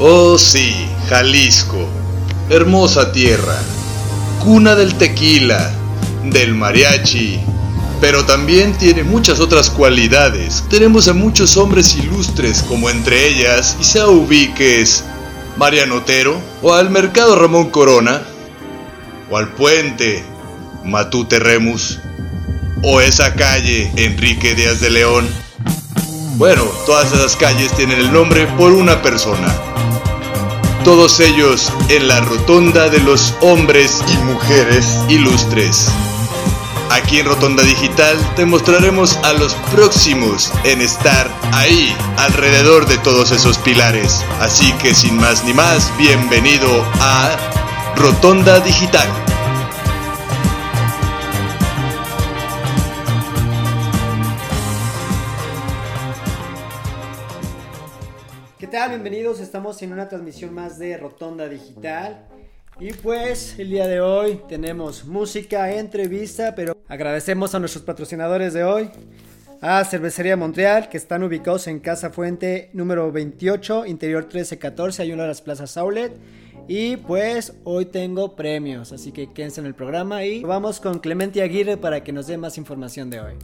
Oh sí, Jalisco, hermosa tierra, cuna del tequila, del mariachi, pero también tiene muchas otras cualidades. Tenemos a muchos hombres ilustres, como entre ellas Isao Ubiques, Mariano Otero, o al Mercado Ramón Corona, o al Puente Matute Remus, o esa calle Enrique Díaz de León. Bueno, todas esas calles tienen el nombre por una persona. Todos ellos en la rotonda de los hombres y mujeres ilustres. Aquí en Rotonda Digital te mostraremos a los próximos en estar ahí, alrededor de todos esos pilares. Así que sin más ni más, bienvenido a Rotonda Digital. Estamos en una transmisión más de Rotonda Digital. Y pues el día de hoy tenemos música, entrevista, pero agradecemos a nuestros patrocinadores de hoy, a Cervecería Montreal, que están ubicados en Casa Fuente número 28, interior 1314, hay una de las plazas Outlet. Y pues hoy tengo premios, así que quédense en el programa y vamos con Clemente Aguirre para que nos dé más información de hoy.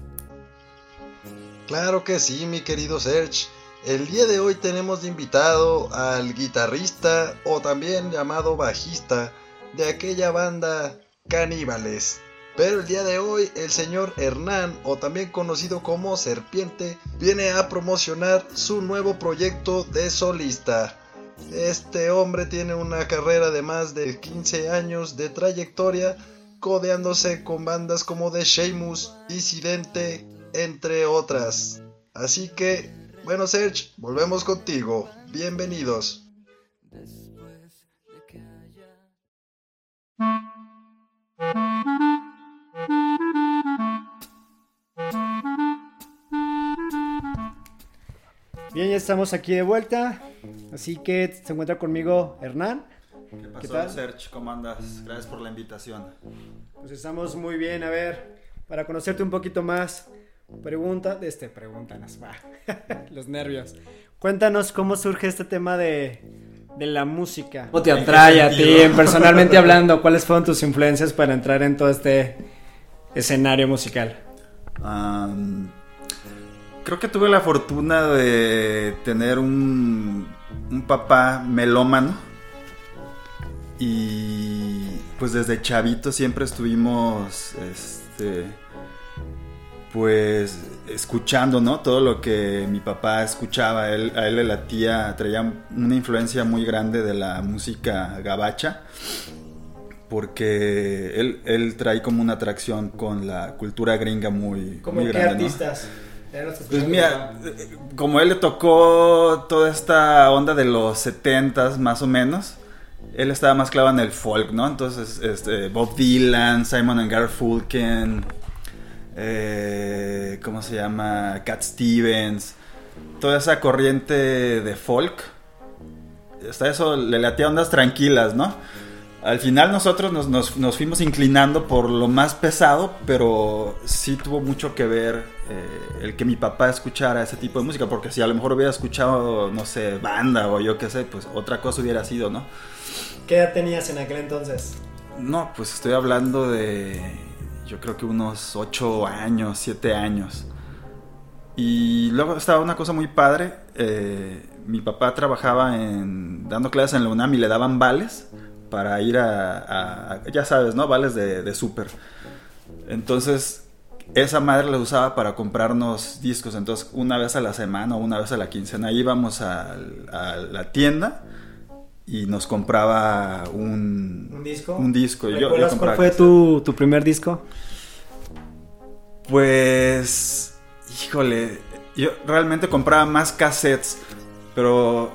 Claro que sí, mi querido Serge. El día de hoy tenemos invitado al guitarrista o también llamado bajista de aquella banda Caníbales. Pero el día de hoy el señor Hernán, o también conocido como Serpiente, viene a promocionar su nuevo proyecto de solista. Este hombre tiene una carrera de más de 15 años de trayectoria, codeándose con bandas como The Sheamus, Incidente, entre otras. Así que bueno, Serge, volvemos contigo. Bienvenidos. Bien, ya estamos aquí de vuelta. Así que se encuentra conmigo Hernán. ¿Qué pasó, ¿Qué tal? Serge? ¿Cómo andas? Gracias por la invitación. Pues estamos muy bien. A ver, para conocerte un poquito más, pregunta, este, pregúntanos, va. Los nervios. Cuéntanos cómo surge este tema de, de la música. ¿Cómo te ¿En qué atrae a ti, personalmente hablando? ¿Cuáles fueron tus influencias para entrar en todo este escenario musical? Creo que tuve la fortuna de tener un, un papá melómano. Y pues desde chavito siempre estuvimos, este, pues escuchando, ¿no? Todo lo que mi papá escuchaba. Él, a él le latía, traía una influencia muy grande de la música gabacha. Porque él, él trae como una atracción con la cultura gringa muy, ¿Cómo muy qué grande, artistas? Pues mira, eh, como él le tocó toda esta onda de los 70s más o menos, él estaba más clavado en el folk, ¿no? Entonces, este, Bob Dylan, Simon and Garfunkel, eh, ¿cómo se llama? Cat Stevens, toda esa corriente de folk. Hasta eso le latía ondas tranquilas, ¿no? Al final nosotros nos, nos- nos fuimos inclinando por lo más pesado, pero sí tuvo mucho que ver eh, el que mi papá escuchara ese tipo de música, porque si a lo mejor hubiera escuchado, no sé, banda o yo qué sé, pues otra cosa hubiera sido, ¿no? ¿Qué edad tenías en aquel entonces? No, pues estoy hablando de, yo creo que unos 8 años, 7 años. Y luego estaba una cosa muy padre, eh, mi papá trabajaba en, dando clases en la UNAM y le daban vales para ir a, a- a- ya sabes, ¿no? Vales de, de súper. Entonces, esa madre la usaba para comprarnos discos. Entonces, una vez a la semana o una vez a la quincena íbamos al- a, la tienda y nos compraba un, ¿Un disco? Un disco. Y yo- yo ¿Recuerdas compraba cuál fue tu, tu primer disco? Pues, híjole, yo realmente compraba más cassettes, pero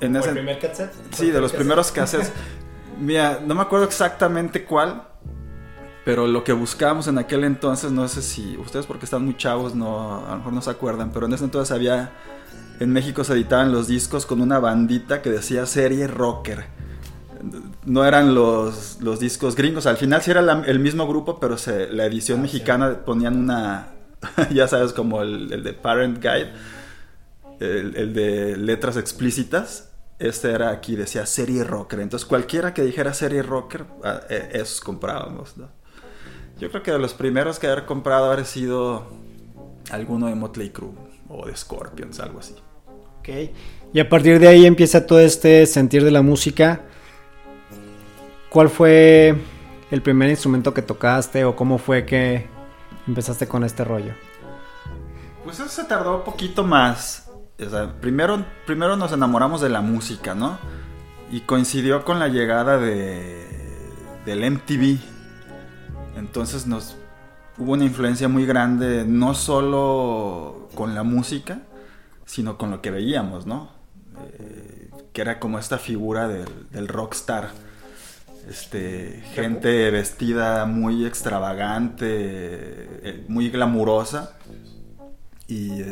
en ¿O ese... el primer cassette? Sí, de los primeros cassettes. Mira, no me acuerdo exactamente cuál, pero lo que buscábamos en aquel entonces, no sé si ustedes porque están muy chavos, no, a lo mejor no se acuerdan, pero en ese entonces había, en México se editaban los discos con una bandita que decía serie rocker. No eran los, los discos gringos, al final sí era la- el mismo grupo, pero se, la edición Ah, sí. mexicana ponían una, ya sabes, como el, el de Parent Guide, el, el de letras explícitas este era aquí, decía serie rocker. Entonces cualquiera que dijera serie rocker, ah, eh, esos comprábamos, ¿no? Yo creo que de los primeros que haber comprado haber sido alguno de Motley Crue o de Scorpions, algo así. Ok. Y a partir de ahí empieza todo este sentir de la música. ¿Cuál fue el primer instrumento que tocaste o cómo fue que empezaste con este rollo? Pues eso se tardó un poquito más. Primero, primero nos enamoramos de la música, ¿no? Y coincidió con la llegada de, del MTV. Entonces nos hubo una influencia muy grande, no solo con la música, sino con lo que veíamos, ¿no? Eh, que era como esta figura del, del rockstar. Este, gente vestida muy extravagante, eh, muy glamurosa y,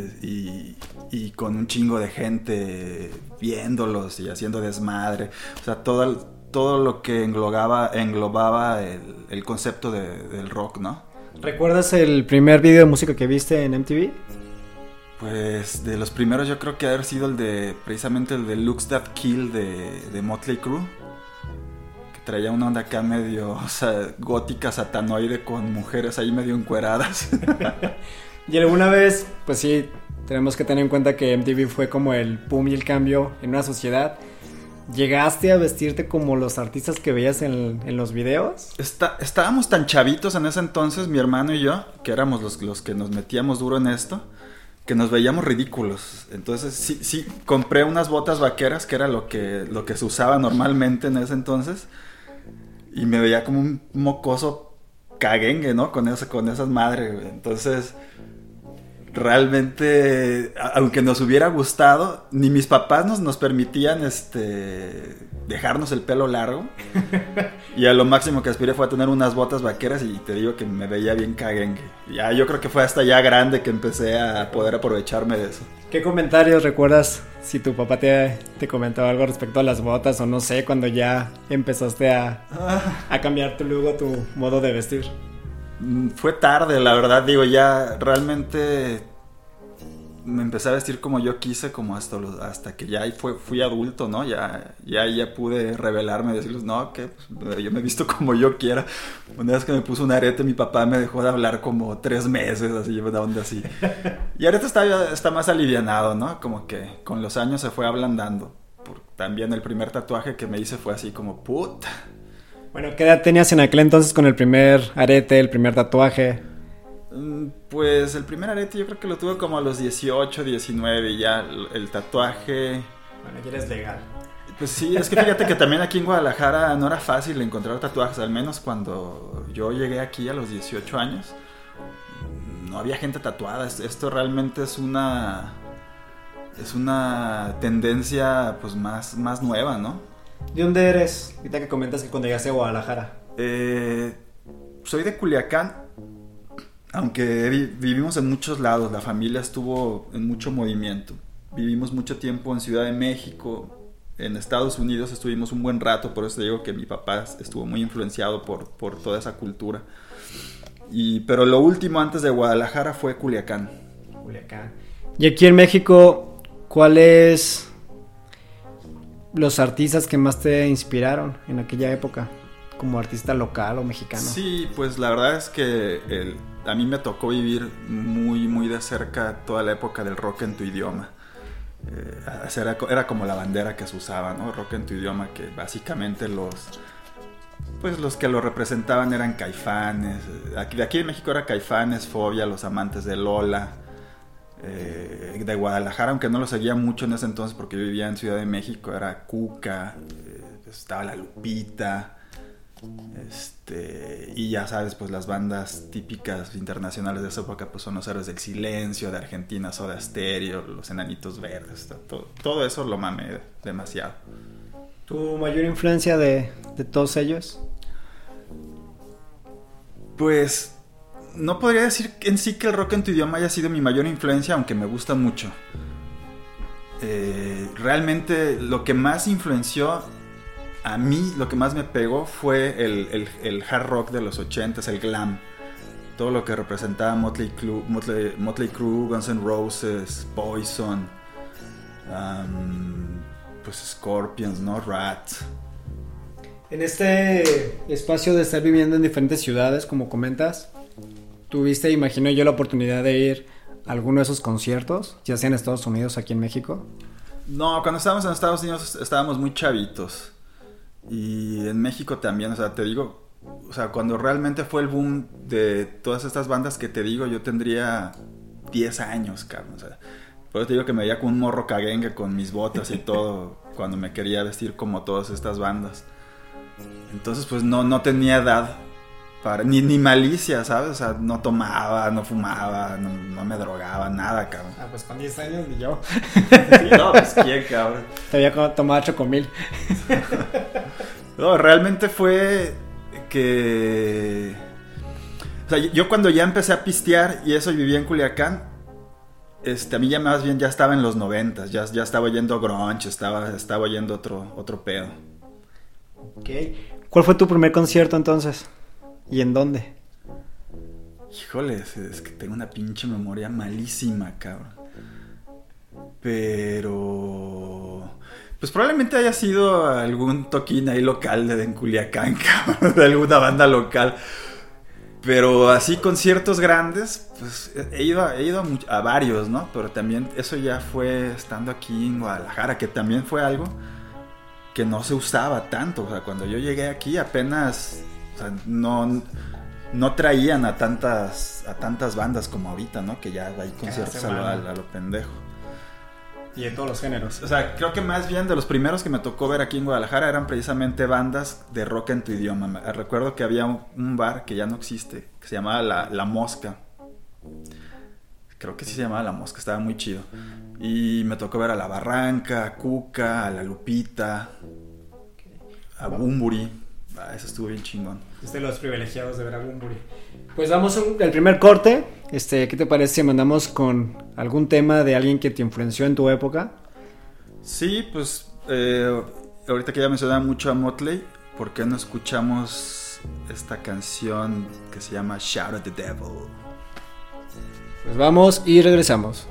y, con un chingo de gente viéndolos y haciendo desmadre. O sea, todo, todo lo que englobaba, englobaba el, el concepto de, del rock, ¿no? ¿Recuerdas el primer video de música que viste en MTV? Pues de los primeros yo creo que haber sido el de precisamente el de Looks That Kill de, de Motley Crue. Traía una onda acá medio o sea, gótica, satanoide con mujeres ahí medio encueradas. Y alguna vez, pues sí, tenemos que tener en cuenta que MTV fue como el boom y el cambio en una sociedad. ¿Llegaste a vestirte como los artistas que veías en, los videos? Está, estábamos tan chavitos en ese entonces, mi hermano y yo, que éramos los, los que nos metíamos duro en esto, que nos veíamos ridículos. Entonces sí, sí, compré unas botas vaqueras, que era lo que, lo que se usaba normalmente en ese entonces, y me veía como un mocoso caguengue, ¿no? Con, eso, con esas madres, Entonces realmente, aunque nos hubiera gustado, ni mis papás nos, nos permitían este dejarnos el pelo largo. y a lo máximo que aspiré fue a tener unas botas vaqueras y te digo que me veía bien caguengue. Ya yo creo que fue hasta ya grande que empecé a poder aprovecharme de eso. ¿Qué comentarios recuerdas si tu papá te, te comentaba algo respecto a las botas o no sé, cuando ya empezaste a, a cambiar tu luego tu modo de vestir? Mm, fue tarde, la verdad, digo, ya realmente me empecé a vestir como yo quise, como hasta, hasta que ya fue, fui adulto, ¿no? Ya, ya, ya pude revelarme, decirles, no, que pues, yo me visto como yo quiera. Una vez que me puso un arete, mi papá me dejó de hablar como tres meses, así, una onda así. Y ahorita está, está más alivianado, ¿no? Como que con los años se fue ablandando. también el primer tatuaje que me hice fue así como, puta bueno, ¿qué edad tenías en aquel entonces con el primer arete, el primer tatuaje? Mm, pues el primer arete yo creo que lo tuve como a los 18, 19 y ya el tatuaje... Bueno, ya eres legal. Pues sí, es que fíjate que también aquí en Guadalajara no era fácil encontrar tatuajes, al menos cuando yo llegué aquí a los 18 años. No había gente tatuada, esto realmente es una es una tendencia pues más, más nueva, ¿no? ¿De dónde eres? Ahorita que comentas que cuando llegaste a Guadalajara. Eh, soy de Culiacán, aunque vivimos en muchos lados, la familia estuvo en mucho movimiento. Vivimos mucho tiempo en Ciudad de México, en Estados Unidos estuvimos un buen rato, por eso digo que mi papá estuvo muy influenciado por, por toda esa cultura. Y, pero lo último antes de Guadalajara fue Culiacán. Culiacán. Y aquí en México, ¿cuál es los artistas que más te inspiraron en aquella época, como artista local o mexicano. Sí, pues la verdad es que a mí me tocó vivir muy, muy de cerca toda la época del rock en tu idioma. Eh, era, como la bandera que se usaba, ¿no? Rock en tu idioma, que básicamente los, pues los que lo representaban eran caifanes. Aquí, de aquí en México era caifanes, fobia, los amantes de Lola. Eh, de Guadalajara, aunque no lo seguía mucho en ese entonces porque yo vivía en Ciudad de México, era Cuca, eh, estaba La Lupita, este, y ya sabes, pues las bandas típicas internacionales de esa época pues son los Héroes del Silencio, de Argentina, Soda Stereo, los Enanitos Verdes, todo, todo eso lo mamé demasiado. ¿Tu mayor influencia de, de todos ellos? Pues no podría decir en sí que el rock en tu idioma haya sido mi mayor influencia, aunque me gusta mucho. Eh, realmente lo que más influenció a mí, lo que más me pegó fue el, hard rock de los 80s, el glam. Todo lo que representaba Motley Crue, Motley, Crue Guns N' Roses, Poison. pues Scorpions, ¿no? Rat. En este espacio de estar viviendo en diferentes ciudades, como comentas, tuviste, imagino yo, la oportunidad de ir a alguno de esos conciertos, ya sea en Estados Unidos, aquí en México. No, cuando estábamos en Estados Unidos estábamos muy chavitos. Y en México también, o sea, te digo, o sea, cuando realmente fue el boom de todas estas bandas que te digo, yo tendría 10 años, cabrón. O sea, por eso te digo que me veía con un morro caguengue con mis botas y todo, cuando me quería vestir como todas estas bandas. Entonces, pues no, no tenía edad para, ni, ni malicia, ¿sabes? O sea, no tomaba, no fumaba, no, no me drogaba, nada, cabrón. Ah, pues con 10 años ni yo. no, pues quién, cabrón. Te había tomado chocomil. no, realmente fue que... O sea, yo cuando ya empecé a pistear y eso y vivía en Culiacán, este, a mí ya más bien ya estaba en los noventas, ya, ya estaba yendo grunge, estaba, estaba yendo otro, otro pedo. Ok. ¿Cuál fue tu primer concierto entonces? ¿Y en dónde? Híjole, es que tengo una pinche memoria malísima, cabrón. Pero... Pues probablemente haya sido algún toquín ahí local de Culiacán, cabrón, de alguna banda local. Pero así conciertos grandes, pues he ido, he ido a, varios, ¿no? Pero también eso ya fue estando aquí en Guadalajara, que también fue algo que no se usaba tanto. O sea, cuando yo llegué aquí apenas o sea, no, no traían a tantas, a tantas bandas como ahorita, ¿no? Que ya hay conciertos a lo, a lo pendejo. Y en todos los géneros. O sea, creo que más bien de los primeros que me tocó ver aquí en Guadalajara eran precisamente bandas de rock en tu idioma. Recuerdo que había un bar que ya no existe, que se llamaba La, la Mosca. Creo que sí se llamaba La Mosca, estaba muy chido. Y me tocó ver a La Barranca, a Cuca, a La Lupita, a Bumburi. Ah, eso estuvo bien chingón. Es de los privilegiados de ver a Bumburi. Pues vamos al primer corte. Este, ¿Qué te parece si mandamos con algún tema de alguien que te influenció en tu época? Sí, pues eh, ahorita que ya mencionaba mucho a Motley, ¿por qué no escuchamos esta canción que se llama Shout at the Devil? Pues vamos y regresamos.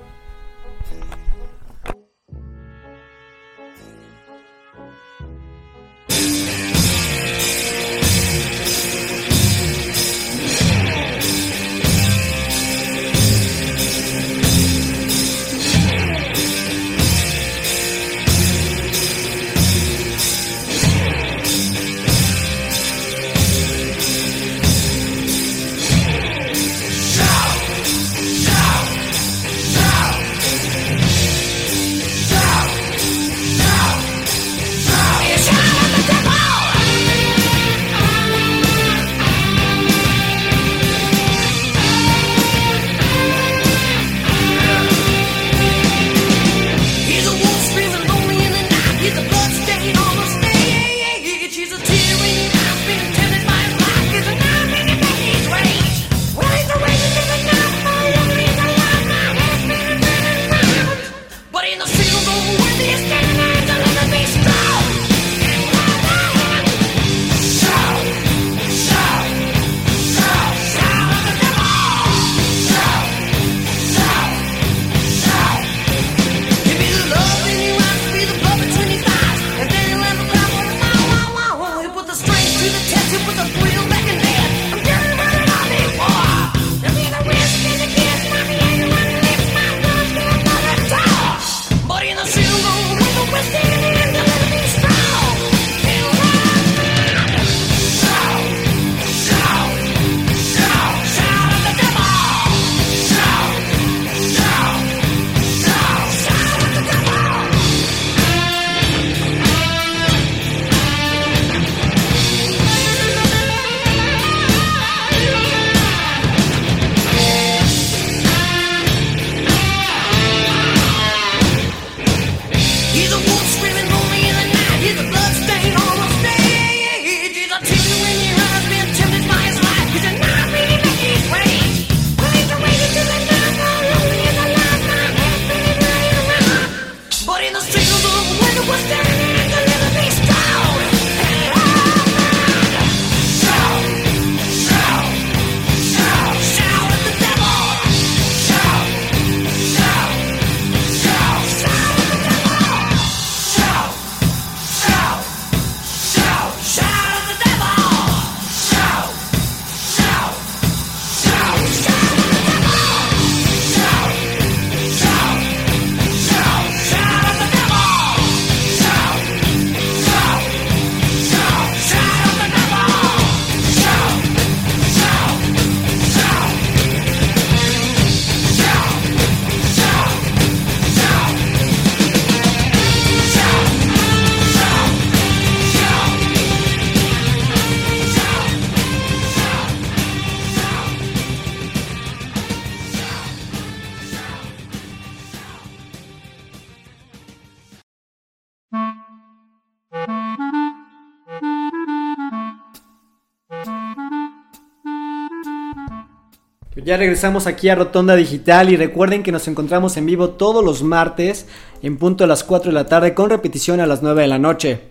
Ya regresamos aquí a Rotonda Digital y recuerden que nos encontramos en vivo todos los martes en punto a las 4 de la tarde con repetición a las 9 de la noche.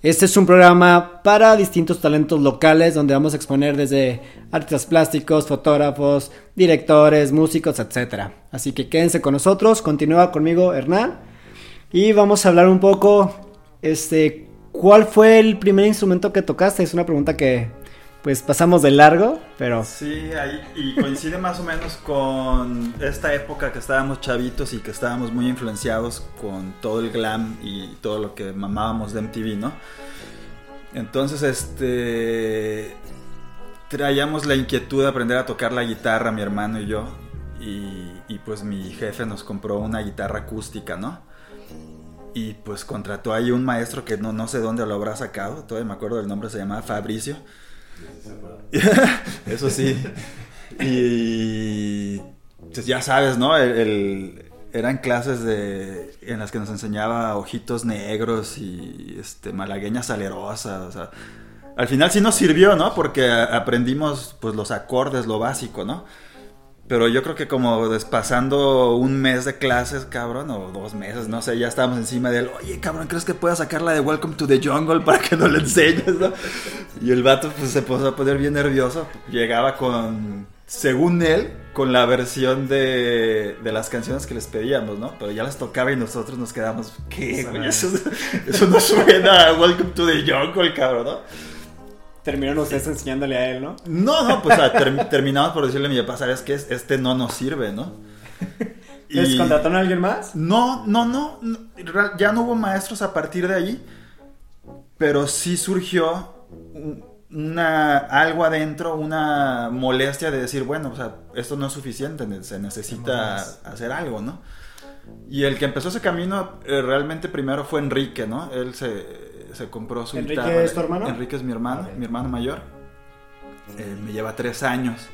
Este es un programa para distintos talentos locales donde vamos a exponer desde artistas plásticos, fotógrafos, directores, músicos, etc. Así que quédense con nosotros, continúa conmigo Hernán y vamos a hablar un poco, este, ¿cuál fue el primer instrumento que tocaste? Es una pregunta que pues pasamos de largo, pero... Sí, ahí, y coincide más o menos con esta época que estábamos chavitos y que estábamos muy influenciados con todo el glam y todo lo que mamábamos de MTV, ¿no? Entonces, este... Traíamos la inquietud de aprender a tocar la guitarra, mi hermano y yo, y, y pues mi jefe nos compró una guitarra acústica, ¿no? Y pues contrató ahí un maestro que no, no sé dónde lo habrá sacado, todavía me acuerdo del nombre, se llamaba Fabricio Eso sí. Y pues ya sabes, ¿no? El, eran clases de, en las que nos enseñaba ojitos negros y este, malagueña salerosa. Al final sí nos sirvió, ¿no? Porque aprendimos pues los acordes, lo básico, ¿no? Pero yo creo que como despasando un mes de clases, cabrón, o dos meses, no sé, ya estábamos encima de él. Oye, cabrón, ¿crees que pueda sacar la de Welcome to the Jungle para que no le enseñes, no? Y el vato pues se puso a poner bien nervioso. Llegaba con, según él, con la versión de, de las canciones que les pedíamos, ¿no? Pero ya las tocaba y nosotros nos quedamos, ¿qué, güey? Eso, eso no suena a Welcome to the Jungle, cabrón, ¿no? Terminaron ustedes enseñándole a él, ¿no? No, no, pues ter terminamos por decirle a mi papá, ¿sabes qué? Este no nos sirve, ¿no? ¿Les contrataron a alguien más? No, no, no, ya no hubo maestros a partir de ahí, pero sí surgió una, algo adentro, una molestia de decir, bueno, o sea, esto no es suficiente, se necesita hacer algo, ¿no? Y el que empezó ese camino eh, realmente primero fue Enrique, ¿no? Él se se compró su ¿Enrique guitarra. es tu hermano? Enrique es mi hermano, mi hermano mayor. Eh, me lleva tres años.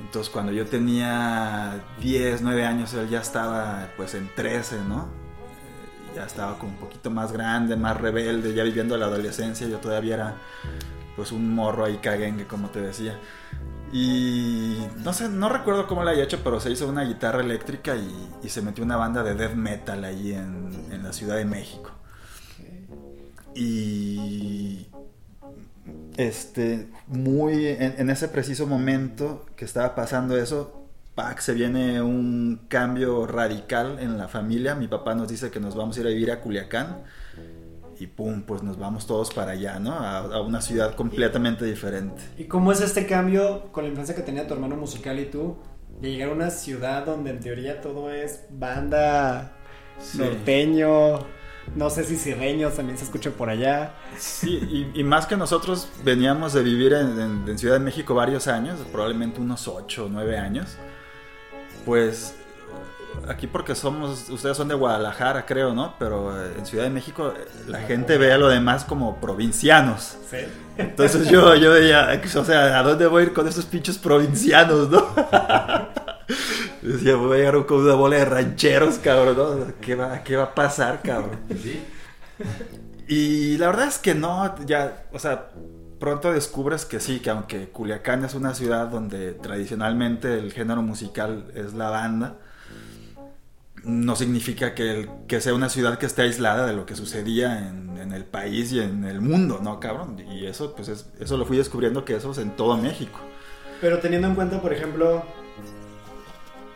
Entonces cuando yo tenía 10, 9 años, él ya estaba pues en 13, ¿no? Eh, ya estaba como un poquito más grande, más rebelde, ya viviendo la adolescencia. Yo todavía era pues un morro ahí caguengue, como te decía. Y no sé, no recuerdo cómo la haya hecho, pero se hizo una guitarra eléctrica y, se metió una banda de death metal ahí en, en la Ciudad de México. Y este, muy en, ese preciso momento que estaba pasando eso, ¡pac! se viene un cambio radical en la familia. Mi papá nos dice que nos vamos a ir a vivir a Culiacán. Y pum, pues nos vamos todos para allá, ¿no? A, una ciudad completamente diferente. ¿Y cómo es este cambio con la influencia que tenía tu hermano musical y tú? De llegar a una ciudad donde en teoría todo es banda, norteño, no sé si sirreños también se escuchan por allá. Sí, y, más que nosotros veníamos de vivir en, Ciudad de México varios años, probablemente unos 8 o 9 años. Pues aquí porque somos, ustedes son de Guadalajara creo, ¿no? Pero eh, en Ciudad de México eh, la gente ve a lo demás como provincianos. Sí. Entonces yo, yo veía, o sea, ¿a dónde voy a ir con esos pinches provincianos, no? Decía, voy a llegar con una bola de rancheros, cabrón, ¿no? ¿Qué va, qué va a pasar, cabrón? Sí. Y la verdad es que no, ya, o sea, pronto descubres que sí, que aunque Culiacán es una ciudad donde tradicionalmente el género musical es la banda, no significa que, que sea una ciudad que esté aislada de lo que sucedía en, en, el país y en el mundo, ¿no, cabrón? Y eso, pues, es, eso lo fui descubriendo que eso es en todo México. Pero teniendo en cuenta, por ejemplo,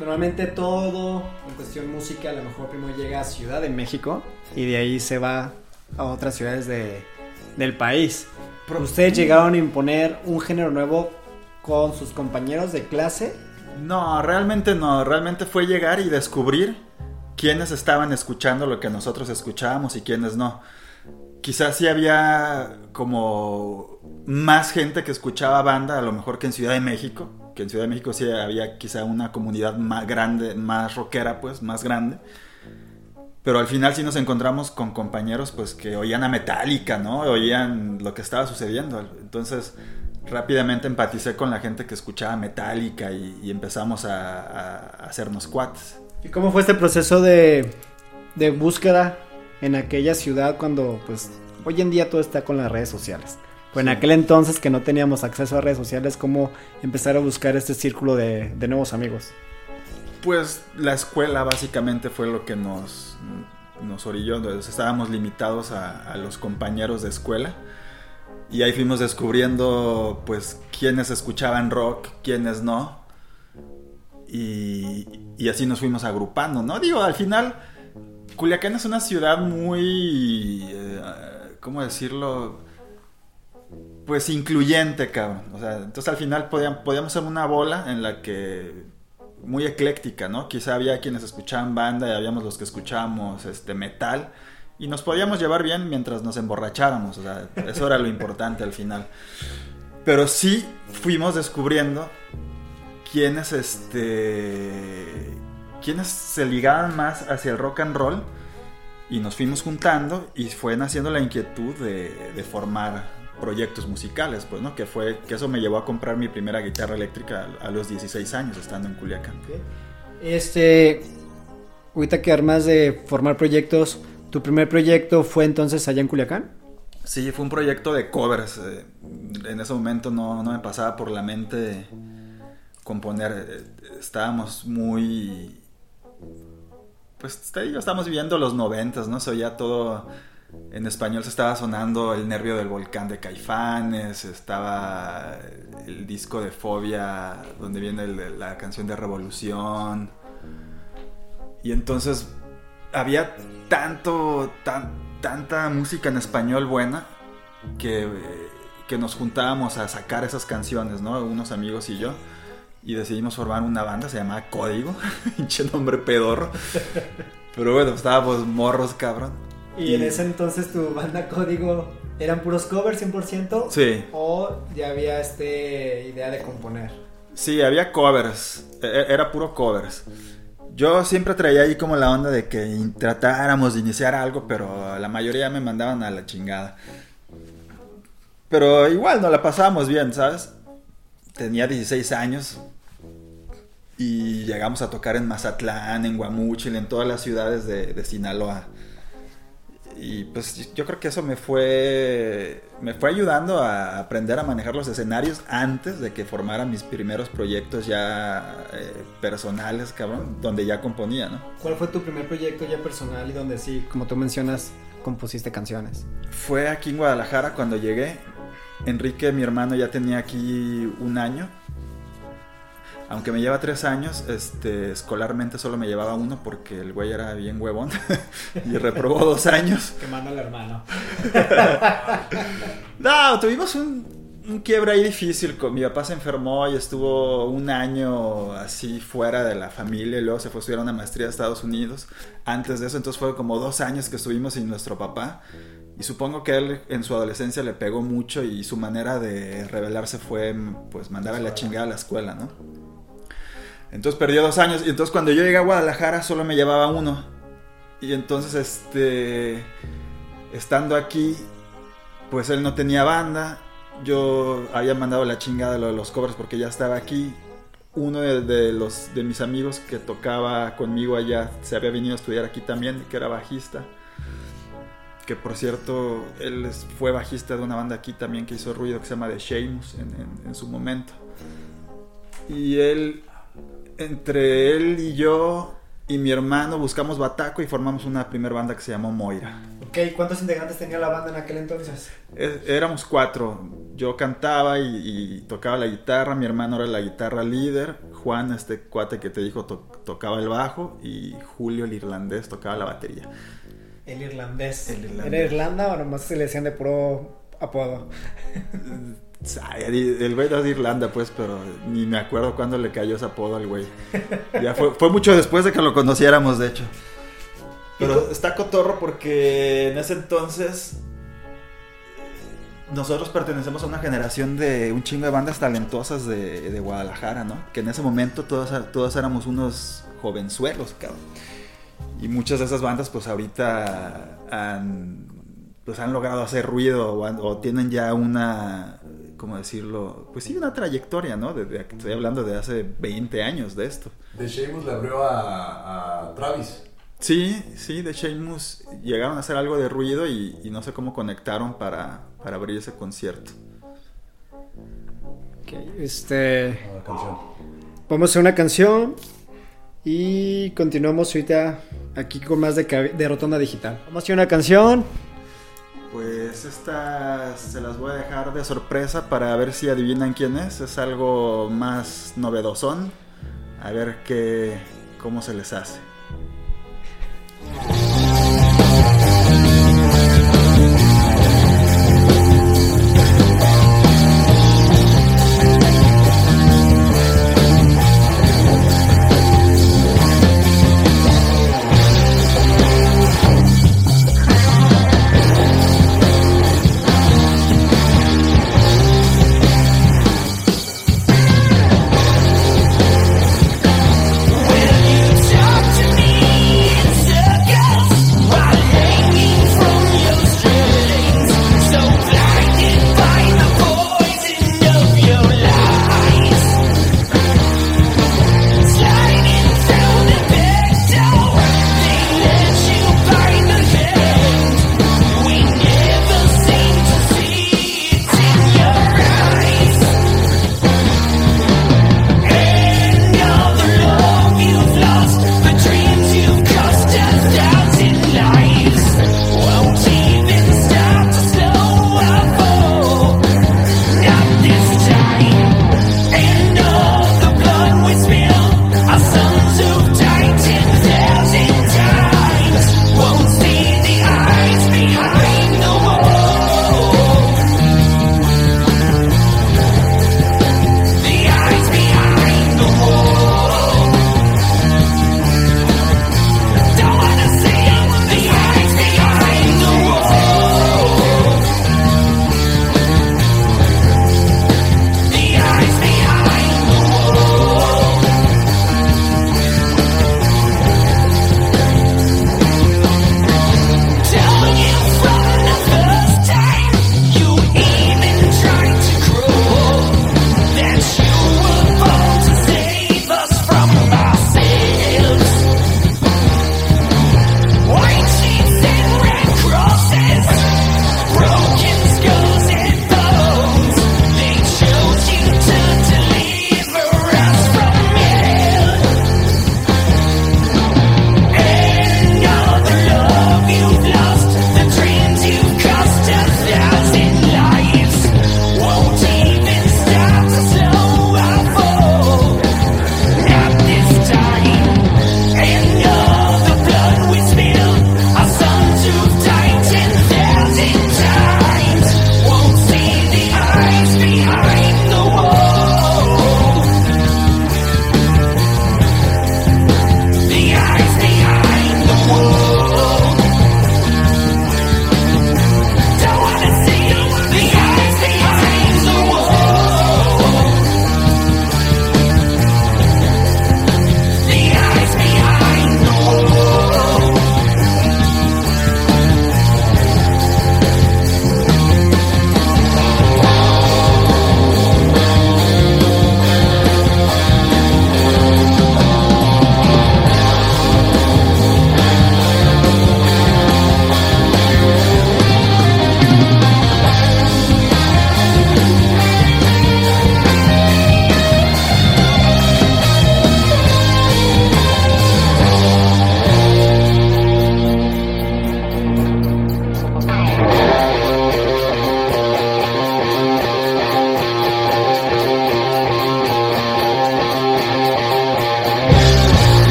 normalmente todo en cuestión música, a lo mejor primero llega a Ciudad de México y de ahí se va a otras ciudades de, del país. ¿Ustedes llegaron a imponer un género nuevo con sus compañeros de clase? No, realmente no. Realmente fue llegar y descubrir quiénes estaban escuchando lo que nosotros escuchábamos y quiénes no. Quizás sí había como más gente que escuchaba banda, a lo mejor que en Ciudad de México que en Ciudad de México sí había quizá una comunidad más grande, más rockera, pues, más grande. Pero al final sí nos encontramos con compañeros, pues, que oían a Metallica, ¿no? Oían lo que estaba sucediendo. Entonces, rápidamente empaticé con la gente que escuchaba Metallica y, empezamos a, hacernos cuates. ¿Y cómo fue este proceso de, búsqueda en aquella ciudad cuando, pues, hoy en día todo está con las redes sociales? Pues en aquel entonces que no teníamos acceso a redes sociales, ¿cómo empezar a buscar este círculo de, de nuevos amigos? Pues la escuela básicamente fue lo que nos, nos orilló. Entonces, estábamos limitados a, a, los compañeros de escuela. Y ahí fuimos descubriendo, pues, quiénes escuchaban rock, quiénes no. Y, y así nos fuimos agrupando, ¿no? Digo, al final, Culiacán es una ciudad muy. Eh, ¿Cómo decirlo? Pues incluyente, cabrón. O sea, entonces al final podíamos, ser una bola en la que muy ecléctica, ¿no? Quizá había quienes escuchaban banda y habíamos los que escuchábamos este metal y nos podíamos llevar bien mientras nos emborracháramos, o sea, eso era lo importante al final. Pero sí fuimos descubriendo quienes este quienes se ligaban más hacia el rock and roll y nos fuimos juntando y fue naciendo la inquietud de, de formar proyectos musicales, pues, ¿no? Que fue, que eso me llevó a comprar mi primera guitarra eléctrica a, los 16 años, estando en Culiacán. Este, ahorita que armas de formar proyectos, ¿tu primer proyecto fue entonces allá en Culiacán? Sí, fue un proyecto de covers. eh, En ese momento no, no me pasaba por la mente componer. eh, Estábamos muy... Pues estábamos viviendo los noventas, ¿no? Se oía todo en español se estaba sonando El nervio del volcán de Caifanes, estaba el disco de Fobia, donde viene la canción de Revolución. Y entonces había tanto, tan, tanta música en español buena que, que nos juntábamos a sacar esas canciones, ¿no? Unos amigos y yo. Y decidimos formar una banda, se llamaba Código, pinche nombre pedorro. Pero bueno, estábamos morros, cabrón. Y en ese entonces tu banda código eran puros covers 100% Sí. o ya había este idea de componer. Sí, había covers. E- e- Era puro covers. Yo siempre traía ahí como la onda de que tratáramos de iniciar algo, pero la mayoría me mandaban a la chingada. Pero igual nos la pasábamos bien, ¿sabes? Tenía 16 años y llegamos a tocar en Mazatlán, en Guamúchil, en todas las ciudades de, de Sinaloa. Y pues yo creo que eso me fue me fue ayudando a aprender a manejar los escenarios antes de que formara mis primeros proyectos ya eh, personales, cabrón, donde ya componía, ¿no? ¿Cuál fue tu primer proyecto ya personal y donde sí, como tú mencionas, compusiste canciones? Fue aquí en Guadalajara cuando llegué. Enrique, mi hermano, ya tenía aquí un año. Aunque me lleva tres años, este, escolarmente solo me llevaba uno porque el güey era bien huevón y reprobó dos años. Quemando al hermano. No, tuvimos un, un quiebre ahí difícil. Mi papá se enfermó y estuvo un año así fuera de la familia y luego se fue a estudiar una maestría a Estados Unidos. Antes de eso, entonces fue como dos años que estuvimos sin nuestro papá. Y supongo que él en su adolescencia le pegó mucho y su manera de rebelarse fue pues mandar a la chingada a la escuela, ¿no? Entonces perdió dos años y entonces cuando yo llegué a Guadalajara solo me llevaba uno. Y entonces este estando aquí pues él no tenía banda. Yo había mandado la chingada lo de los covers porque ya estaba aquí. Uno de, de los de mis amigos que tocaba conmigo allá se había venido a estudiar aquí también, que era bajista. Que por cierto, él fue bajista de una banda aquí también que hizo ruido que se llama The Sheamus en, en- en su momento. Y él, entre él y yo y mi hermano buscamos Bataco y formamos una primera banda que se llamó Moira. Ok, ¿cuántos integrantes tenía la banda en aquel entonces? Éramos cuatro. Yo cantaba y, y tocaba la guitarra. Mi hermano era la guitarra líder. Juan, este cuate que te dijo, to- tocaba el bajo. Y Julio, el irlandés, tocaba la batería. El irlandés. El irlandés. ¿Era Irlanda o nomás se le decían de puro apodo? El güey era de Irlanda, pues, pero ni me acuerdo cuándo le cayó ese apodo al güey. Ya fue, fue mucho después de que lo conociéramos, de hecho. Pero está cotorro porque en ese entonces nosotros pertenecemos a una generación de un chingo de bandas talentosas de, de Guadalajara, ¿no? Que en ese momento todos, todos éramos unos jovenzuelos, cabrón. Y muchas de esas bandas, pues ahorita han, pues, han logrado hacer ruido o, han- o tienen ya una, ¿cómo decirlo? Pues sí, una trayectoria, ¿no? De- de- estoy hablando de hace 20 años de esto. The Sheamus le abrió a, a Travis. Sí, sí, de Sheamus llegaron a hacer algo de ruido y, y no sé cómo conectaron para, para abrir ese concierto. Ok, este. La canción. Vamos a hacer una canción y continuamos ahorita aquí con más de, de Rotonda Digital. Vamos a hacer una canción. Pues estas se las voy a dejar de sorpresa para ver si adivinan quién es. Es algo más novedosón. A ver qué, cómo se les hace.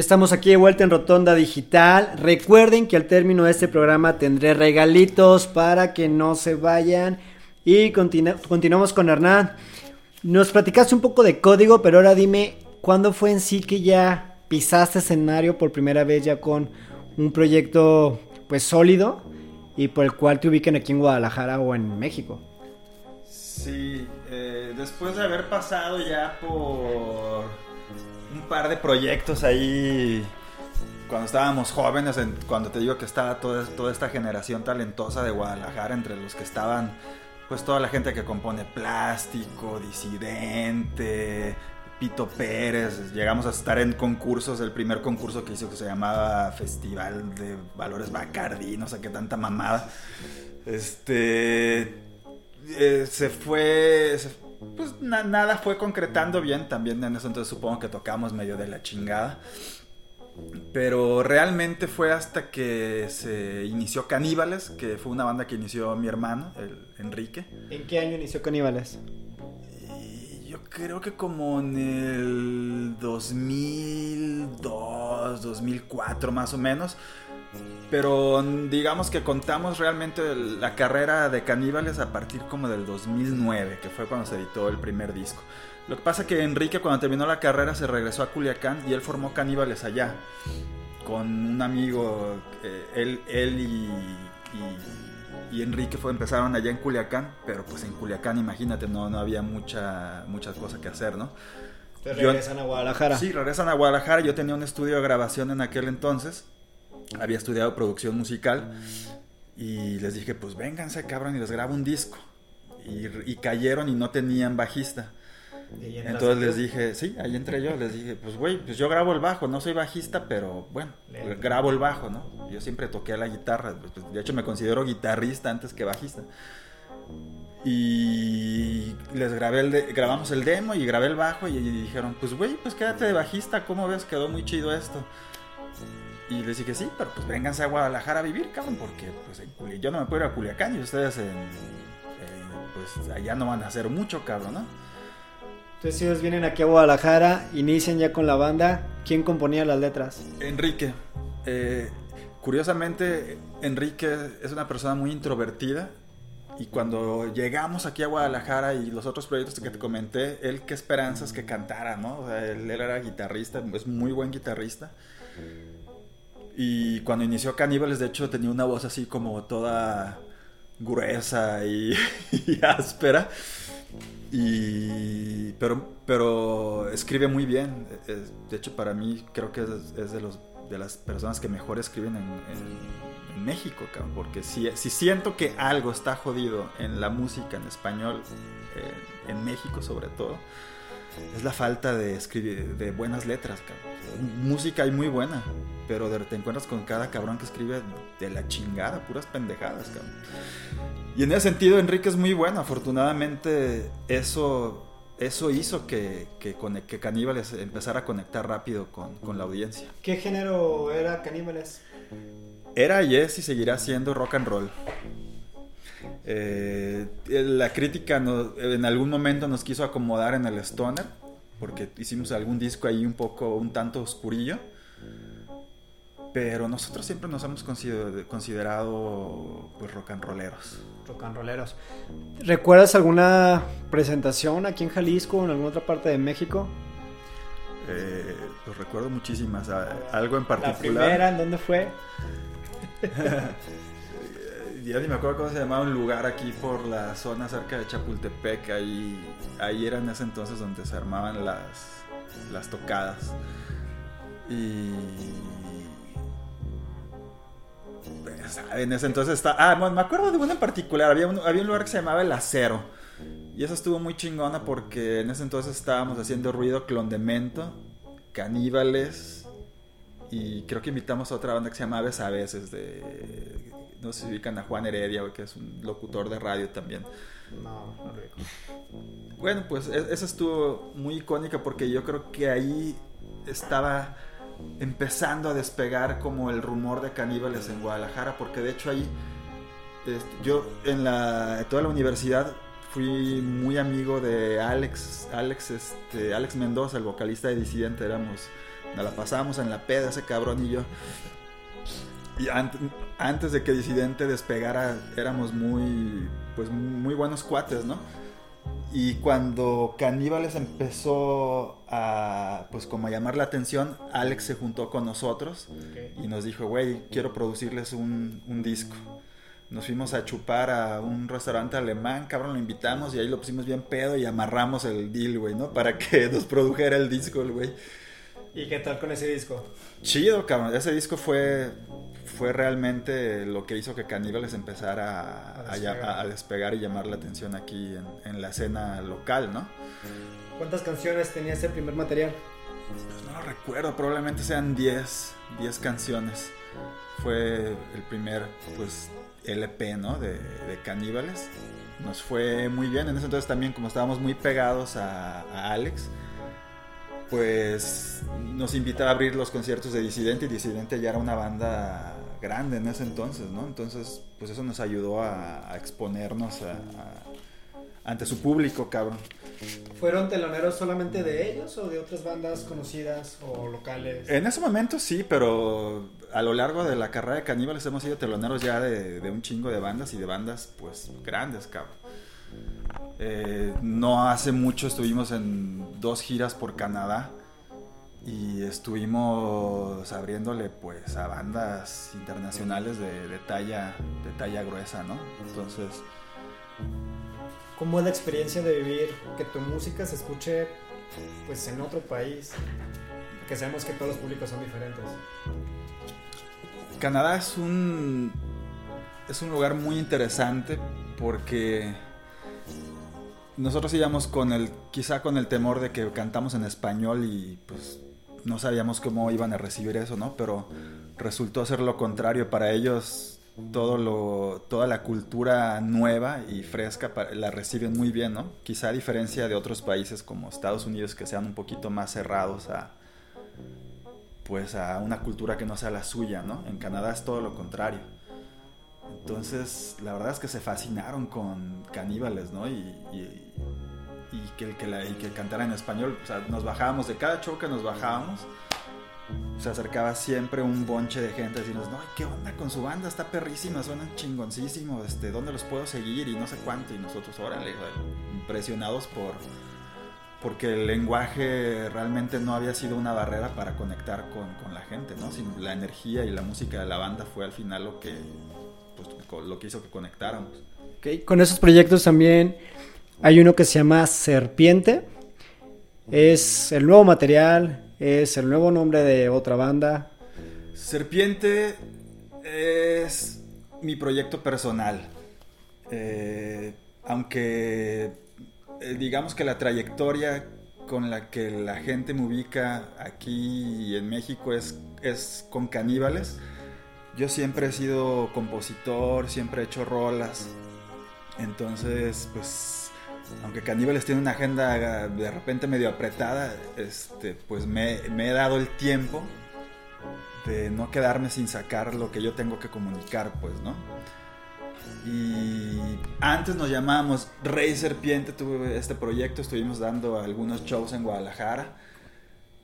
Estamos aquí de vuelta en Rotonda Digital. Recuerden que al término de este programa tendré regalitos para que no se vayan. Y continuamos con Hernán. Nos platicaste un poco de código, pero ahora dime, ¿cuándo fue en sí que ya pisaste escenario por primera vez ya con un proyecto pues sólido y por el cual te ubiquen aquí en Guadalajara o en México? Sí, eh, después de haber pasado ya por par de proyectos ahí cuando estábamos jóvenes, cuando te digo que estaba toda, toda esta generación talentosa de Guadalajara, entre los que estaban pues toda la gente que compone plástico, disidente, Pito Pérez, llegamos a estar en concursos, el primer concurso que hizo que se llamaba Festival de Valores Bacardi, no sé qué tanta mamada. Este eh, se fue pues nada fue concretando bien también en eso entonces supongo que tocamos medio de la chingada pero realmente fue hasta que se inició Caníbales, que fue una banda que inició mi hermano, el Enrique. ¿En qué año inició Caníbales? yo creo que como en el 2002, 2004 más o menos. Pero digamos que contamos realmente la carrera de Caníbales a partir como del 2009, que fue cuando se editó el primer disco. Lo que pasa es que Enrique cuando terminó la carrera se regresó a Culiacán y él formó Caníbales allá. Con un amigo, eh, él, él y, y, Enrique fue, empezaron allá en Culiacán, pero pues en Culiacán imagínate, no, no había mucha, muchas cosas que hacer, ¿no? regresan a Guadalajara. Sí, regresan a Guadalajara. Yo tenía un estudio de grabación en aquel entonces. Había estudiado producción musical. Y les dije, pues vénganse, cabrón, y les grabo un disco. Y, y cayeron y no tenían bajista. Entonces les dije, sí, ahí entré yo, les dije, pues güey, pues yo grabo el bajo, no soy bajista, pero bueno, grabo el bajo, ¿no? Yo siempre toqué la guitarra, pues, pues, de hecho me considero guitarrista antes que bajista. Y les grabé el grabamos el demo y grabé el bajo y, dijeron, pues güey, pues quédate de bajista, ¿cómo ves? Quedó muy chido esto. Y les dije, sí, pero pues vénganse a Guadalajara a vivir, cabrón, porque pues yo no me puedo ir a Culiacán y ustedes en, pues allá no van a hacer mucho, cabrón, ¿no? Entonces ellos vienen aquí a Guadalajara, inician ya con la banda. ¿Quién componía las letras? Enrique. Eh, curiosamente, Enrique es una persona muy introvertida. Y cuando llegamos aquí a Guadalajara y los otros proyectos que te comenté, él qué esperanzas que cantara, ¿no? O sea, él, era guitarrista, es muy buen guitarrista. Y cuando inició Caníbales, de hecho, tenía una voz así como toda gruesa y áspera. Y, pero, pero escribe muy bien. De hecho, para mí creo que es, de, los, de las personas que mejor escriben en, México, porque si, si, siento que algo está jodido en la música en español, en México sobre todo, es la falta de escribir de buenas letras, cabrón. Música hay muy buena, pero te encuentras con cada cabrón que escribe de la chingada, puras pendejadas, cabrón. Y en ese sentido Enrique es muy bueno, afortunadamente eso eso hizo que, que, que Caníbales empezara a conectar rápido con, con, la audiencia. ¿Qué género era Caníbales? Era y es y seguirá siendo rock and roll. Eh, la crítica en algún momento nos quiso acomodar en el stoner, porque hicimos algún disco ahí un poco, un tanto oscurillo. Pero nosotros siempre nos hemos considerado, pues rock and rolleros. Rock and rolleros. ¿Recuerdas alguna presentación aquí en Jalisco o en alguna otra parte de México? Eh, pues recuerdo muchísimas. Algo en particular. ¿La primera en dónde fue? ya ni me acuerdo cómo se llamaba un lugar aquí por la zona cerca de Chapultepec. Ahí, ahí era en ese entonces donde se armaban las, las tocadas. Y. Pues, en ese entonces está. Ah, bueno, me acuerdo de una en particular. Había un, había un lugar que se llamaba El Acero. Y eso estuvo muy chingona porque en ese entonces estábamos haciendo ruido clondemento, caníbales. Y creo que invitamos a otra banda que se llamaba Aves de no sé si ubican a Juan Heredia, que es un locutor de radio también. No, no. Bueno, pues e-, esa estuvo muy icónica porque yo creo que ahí estaba empezando a despegar como el rumor de caníbales en Guadalajara, porque de hecho ahí este, yo en la toda la universidad fui muy amigo de Alex, Alex, este, Alex Mendoza, el vocalista de Disidente, éramos Nos la pasábamos en la peda ese cabrón y yo. Y antes de que Disidente despegara, éramos muy, pues muy buenos cuates, ¿no? Y cuando Caníbales empezó a, pues como a llamar la atención, Alex se juntó con nosotros y nos dijo, güey, quiero producirles un, un, disco. Nos fuimos a chupar a un restaurante alemán, cabrón, lo invitamos y ahí lo pusimos bien pedo y amarramos el deal, güey, ¿no? Para que nos produjera el disco, güey. ¿Y qué tal con ese disco? Chido, cabrón. Ese disco fue, fue realmente lo que hizo que Caníbales empezara a, a, despegar. A, a despegar. y llamar la atención aquí en, en, la escena local, ¿no? ¿Cuántas canciones tenía ese primer material? Pues no lo recuerdo, probablemente sean 10, 10 canciones. Fue el primer, pues, LP, ¿no? De, de Caníbales. Nos fue muy bien. En ese entonces también, como estábamos muy pegados a, a Alex, pues nos invitaba a abrir los conciertos de Disidente y Disidente ya era una banda grande en ese entonces, ¿no? Entonces, pues eso nos ayudó a, a exponernos a, a, ante su público, cabrón. ¿Fueron teloneros solamente de ellos o de otras bandas conocidas o locales? En ese momento sí, pero a lo largo de la carrera de Caníbales hemos sido teloneros ya de, de un chingo de bandas y de bandas, pues, grandes, cabrón. Eh, no hace mucho estuvimos en dos giras por Canadá y estuvimos abriéndole pues a bandas internacionales de, de, talla de talla gruesa, ¿no? Entonces, ¿cómo es la experiencia de vivir que tu música se escuche pues en otro país? Que sabemos que todos los públicos son diferentes. Canadá es un es un lugar muy interesante porque nosotros íbamos con el, quizá con el temor de que cantamos en español y pues no sabíamos cómo iban a recibir eso, ¿no? Pero resultó ser lo contrario. Para ellos todo lo, toda la cultura nueva y fresca la reciben muy bien, ¿no? Quizá a diferencia de otros países como Estados Unidos que sean un poquito más cerrados a pues a una cultura que no sea la suya, ¿no? En Canadá es todo lo contrario. Entonces, la verdad es que se fascinaron con caníbales, ¿no? Y, y, y que, que, la, y que cantara en español. O sea, nos bajábamos, de cada show que nos bajábamos, se acercaba siempre un bonche de gente decirnos, no, ¿qué onda con su banda? Está perrísima, suenan chingoncísimos, este, ¿dónde los puedo seguir? Y no sé cuánto. Y nosotros, órale, impresionados por... Porque el lenguaje realmente no había sido una barrera para conectar con, con la gente, ¿no? Sin la energía y la música de la banda fue al final lo que pues, lo que hizo que conectáramos. Okay. Con esos proyectos también hay uno que se llama Serpiente. Es el nuevo material, es el nuevo nombre de otra banda. Serpiente es mi proyecto personal. Eh, aunque eh, digamos que la trayectoria con la que la gente me ubica aquí en México es, es con caníbales yo siempre he sido compositor, siempre he hecho rolas. Entonces, pues, aunque Caníbales tiene una agenda de repente medio apretada, este, pues me, he dado el tiempo de no quedarme sin sacar lo que yo tengo que comunicar, pues, ¿no? Y antes nos llamábamos Rey Serpiente, tuve este proyecto, estuvimos dando algunos shows en Guadalajara.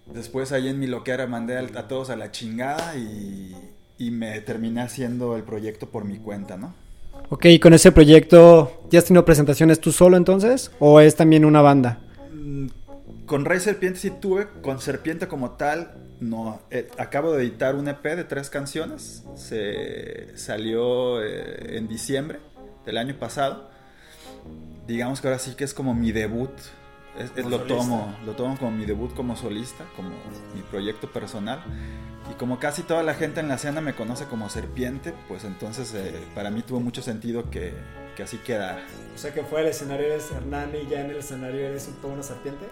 Después ahí en mi loquera mandé a todos a la chingada y me terminé haciendo el proyecto por mi cuenta, ¿no? Ok, ¿y con ese proyecto ya has tenido presentaciones tú solo entonces? ¿O es también una banda? Mm, con Rey Serpiente sí tuve, con Serpiente como tal, no. Eh, acabo de editar un EP de tres canciones, se salió eh, en diciembre del año pasado. Digamos que ahora sí que es como mi debut. Es, es, lo, tomo, lo tomo como mi debut como solista, como mi proyecto personal. Y como casi toda la gente en la escena me conoce como serpiente, pues entonces eh, para mí tuvo mucho sentido que, que, así quedara. O sea que fuera del escenario eres Hernán y ya en el escenario eres un poco una serpiente.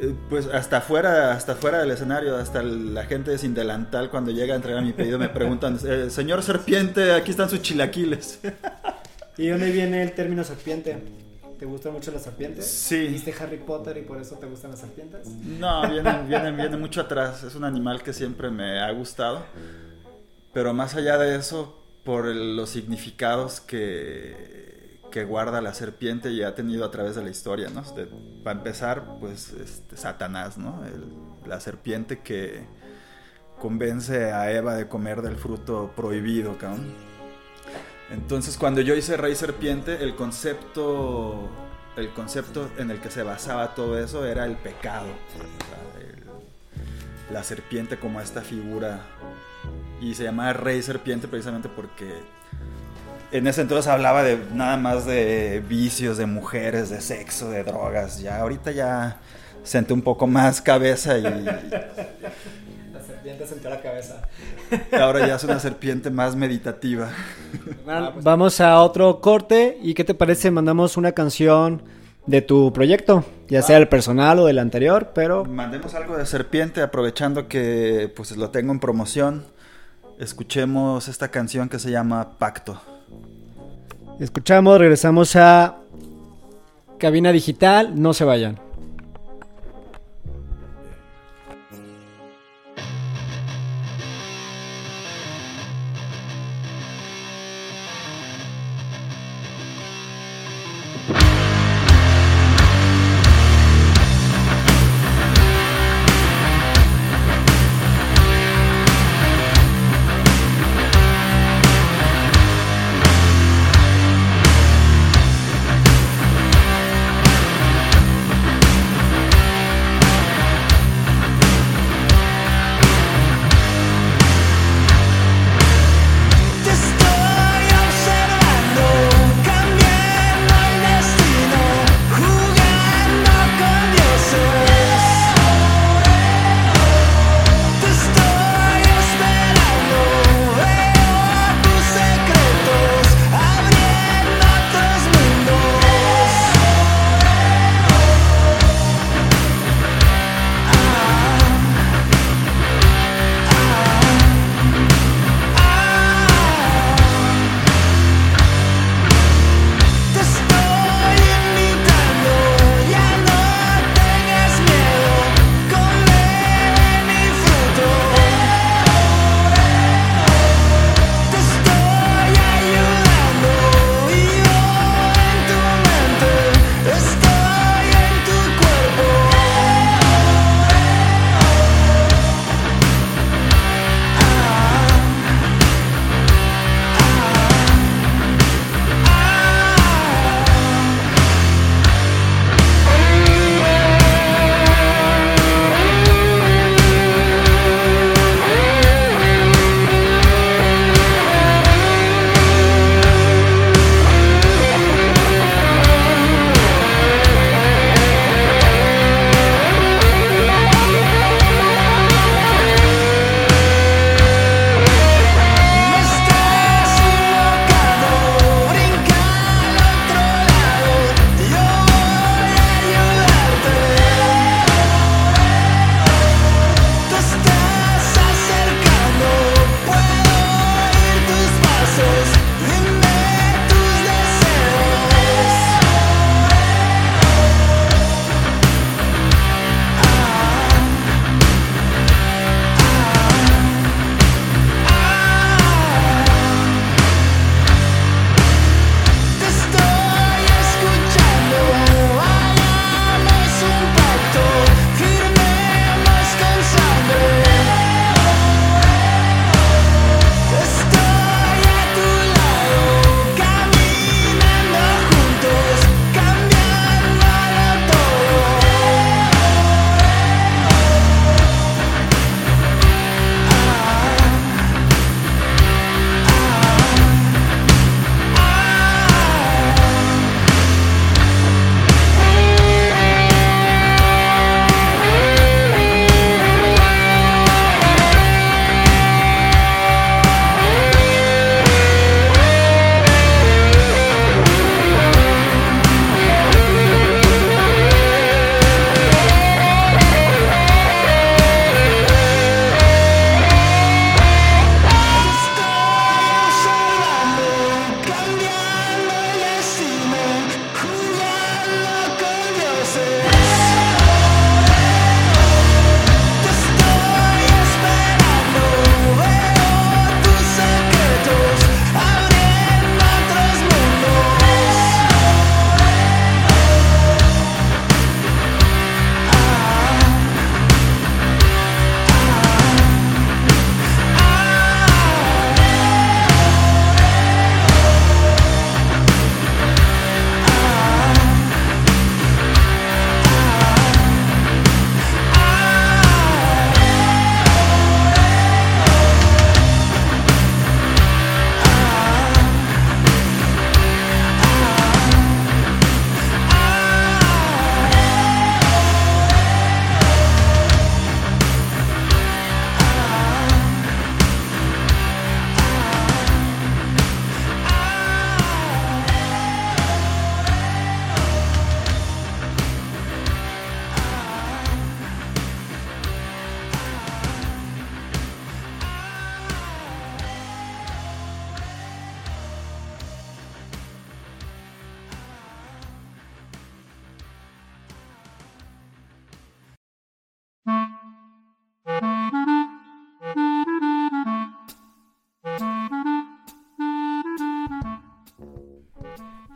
Eh, pues hasta fuera, hasta fuera del escenario, hasta la gente de sin delantal cuando llega a entregar mi pedido me preguntan, eh, señor serpiente, aquí están sus chilaquiles. ¿Y dónde viene el término serpiente? ¿Te gustan mucho las serpientes? Sí. ¿Viste Harry Potter y por eso te gustan las serpientes? No, viene, viene, viene mucho atrás. Es un animal que siempre me ha gustado. Pero más allá de eso, por el, los significados que, que guarda la serpiente y ha tenido a través de la historia, ¿no? De, para empezar, pues este, Satanás, ¿no? El, la serpiente que, convence a Eva de comer del fruto prohibido, cabrón. Entonces, cuando yo hice Rey Serpiente, el concepto, el concepto en el que se basaba todo eso era el pecado. La serpiente como esta figura. Y se llamaba Rey Serpiente precisamente porque en ese entonces hablaba de nada más de vicios, de mujeres, de sexo, de drogas. Ya ahorita ya senté un poco más cabeza y serpiente sentó la cabeza. ahora ya es una serpiente más meditativa. Bueno, vamos a otro corte. ¿Y qué te parece? Mandamos una canción de tu proyecto, ya sea el personal o del anterior, pero Mandemos algo de serpiente aprovechando que pues lo tengo en promoción. Escuchemos esta canción que se llama Pacto. escuchamos, regresamos a cabina digital. No se vayan.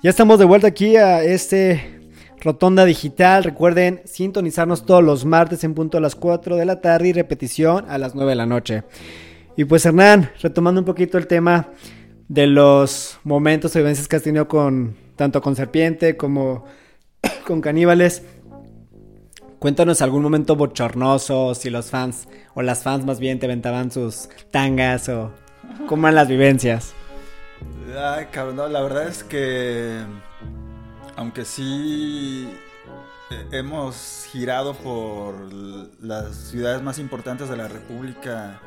Ya estamos de vuelta aquí a este Rotonda Digital. Recuerden sintonizarnos todos los martes en punto a las 4 de la tarde y repetición a las 9 de la noche. Y pues Hernán, retomando un poquito el tema de los momentos o vivencias que has tenido con tanto con Serpiente como con Caníbales. Cuéntanos algún momento bochornoso, si los fans, o las fans más bien, te aventaban sus tangas, o cómo eran las vivencias. Ay, cabrón, no, la verdad es que. Aunque sí. eh, Hemos girado por las ciudades más importantes de la República.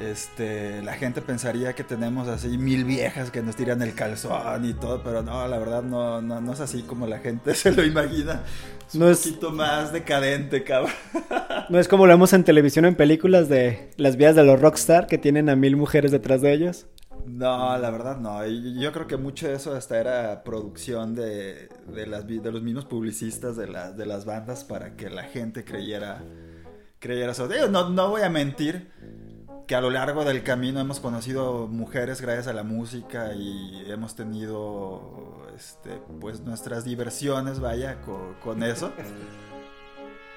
Este, la gente pensaría que tenemos así mil viejas que nos tiran el calzón y todo, pero no, la verdad no, no, no es así como la gente se lo imagina. Es No un es- poquito más decadente, cabrón. No es como lo vemos en televisión o en películas de las vidas de los rockstar que tienen a mil mujeres detrás de ellos. No, la verdad no. Yo creo que mucho de eso hasta era producción de, de, de los mismos publicistas de, la- de las bandas para que la gente creyera, creyera eso. No, no voy a mentir que a lo largo del camino hemos conocido mujeres gracias a la música y hemos tenido este, pues nuestras diversiones, vaya, co- con, eso.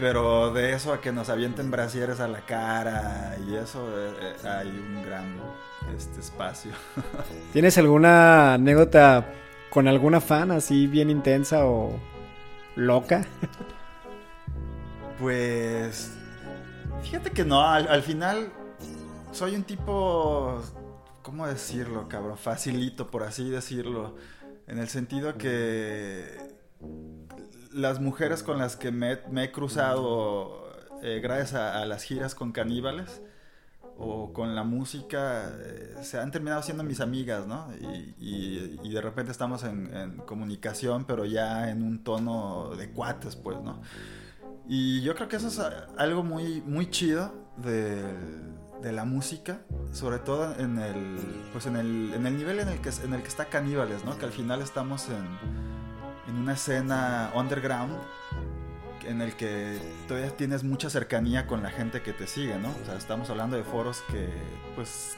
Pero de eso a que nos avienten brasieres a la cara y eso, eh, eh, hay un gran este, espacio. ¿Tienes alguna anécdota con alguna fan así bien intensa o loca? Pues. Fíjate que no, al, al final soy un tipo. ¿Cómo decirlo, cabrón? Facilito, por así decirlo. En el sentido que. Las mujeres con las que me, he cruzado eh, gracias a, las giras con caníbales o con la música eh, se han terminado siendo mis amigas, ¿no? Y, y- y de repente estamos en, comunicación, pero ya en un tono de cuates, pues, ¿no? Y yo creo que eso es algo muy, muy chido de, de la música, sobre todo en el, pues en el, en el nivel en el, que, en el que está Caníbales, ¿no? Que al final estamos en, en una escena underground en el que todavía tienes mucha cercanía con la gente que te sigue, ¿no? O sea, estamos hablando de foros que, pues,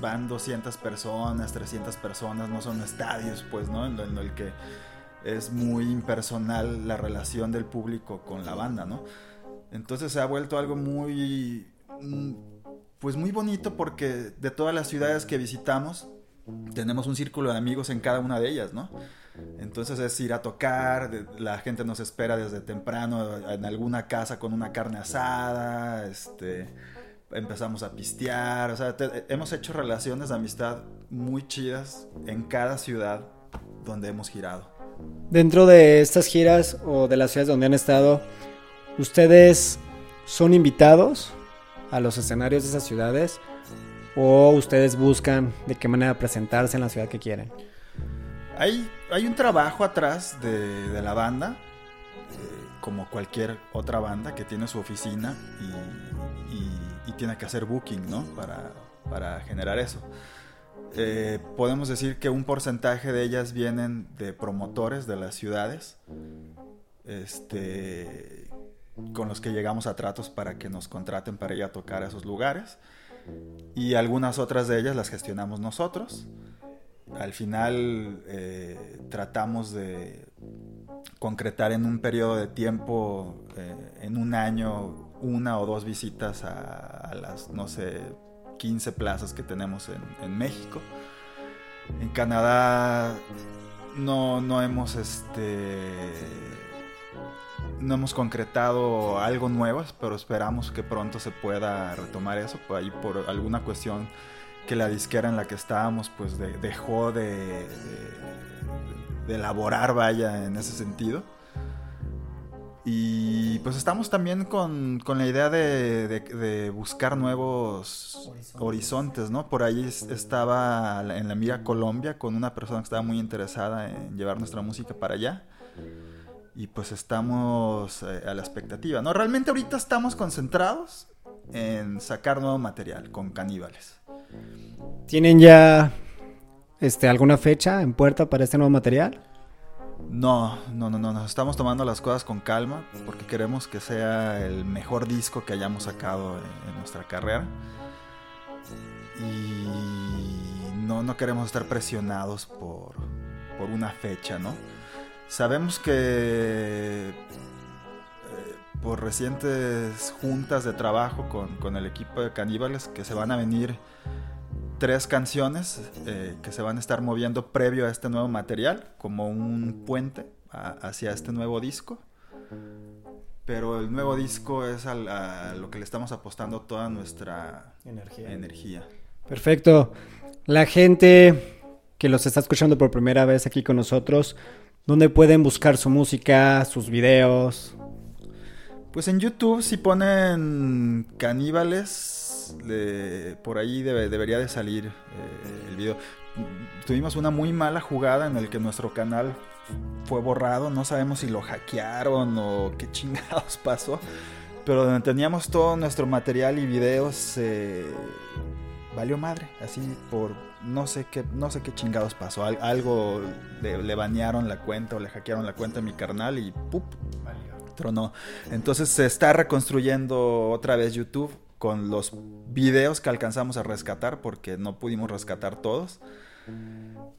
van 200 personas, 300 personas, no son estadios, pues, ¿no? En, en el que es muy impersonal la relación del público con la banda, ¿no? Entonces se ha vuelto algo muy, mm, pues muy bonito porque de todas las ciudades que visitamos, tenemos un círculo de amigos en cada una de ellas, ¿no? Entonces es ir a tocar, la gente nos espera desde temprano en alguna casa con una carne asada, este, empezamos a pistear, o sea, te- hemos hecho relaciones de amistad muy chidas en cada ciudad donde hemos girado. Dentro de estas giras o de las ciudades donde han estado, ¿ustedes son invitados a los escenarios de esas ciudades? ¿O ustedes buscan de qué manera presentarse en la ciudad que quieren? Hay, hay un trabajo atrás de, la banda, eh, como cualquier otra banda que tiene su oficina y tiene que hacer booking, ¿no? Para, para generar eso. Eh, podemos decir que un porcentaje de ellas vienen de promotores de las ciudades, este, con los que llegamos a tratos para que nos contraten para ir a tocar a esos lugares. Y algunas otras de ellas las gestionamos nosotros al final eh, tratamos de concretar en un periodo de tiempo, eh, en un año, una o dos visitas a, las, no sé, 15 plazas que tenemos en, en México. En Canadá no, no hemos este no hemos concretado algo nuevo, pero esperamos que pronto se pueda retomar eso, por ahí por alguna cuestión que la disquera en la que estábamos pues de- dejó de, de- de elaborar, vaya, en ese sentido. Y pues estamos también con, con la idea de, buscar nuevos Horizontes. horizontes, ¿no? Por ahí es- estaba en la mira Colombia con una persona que estaba muy interesada en llevar nuestra música para allá. Y pues estamos eh, a la expectativa, ¿no? Realmente ahorita estamos concentrados en sacar nuevo material con caníbales. ¿Tienen ya este, alguna fecha en puerta para este nuevo material? No, no, no, no, nos estamos tomando las cosas con calma porque queremos que sea el mejor disco que hayamos sacado en, en nuestra carrera. Y no, no queremos estar presionados por, por una fecha, ¿no? Sabemos que por recientes juntas de trabajo con, con, el equipo de caníbales que se van a venir tres canciones eh, que se van a estar moviendo previo a este nuevo material, como un puente a, hacia este nuevo disco. Pero el nuevo disco es a, a, lo que le estamos apostando toda nuestra energía. energía. Perfecto. La gente que los está escuchando por primera vez aquí con nosotros, ¿dónde pueden buscar su música, sus videos? Pues en YouTube si ponen caníbales, le, por ahí debe, debería de salir eh, el video. Tuvimos una muy mala jugada en el que nuestro canal fue borrado, no sabemos si lo hackearon o qué chingados pasó, pero donde teníamos todo nuestro material y videos valió madre, así por no sé qué no sé qué chingados pasó, Al, algo le, le, banearon la cuenta o le hackearon la cuenta a mi carnal y ¡pup! Tronó. Entonces se está reconstruyendo otra vez YouTube con los videos que alcanzamos a rescatar porque no pudimos rescatar todos.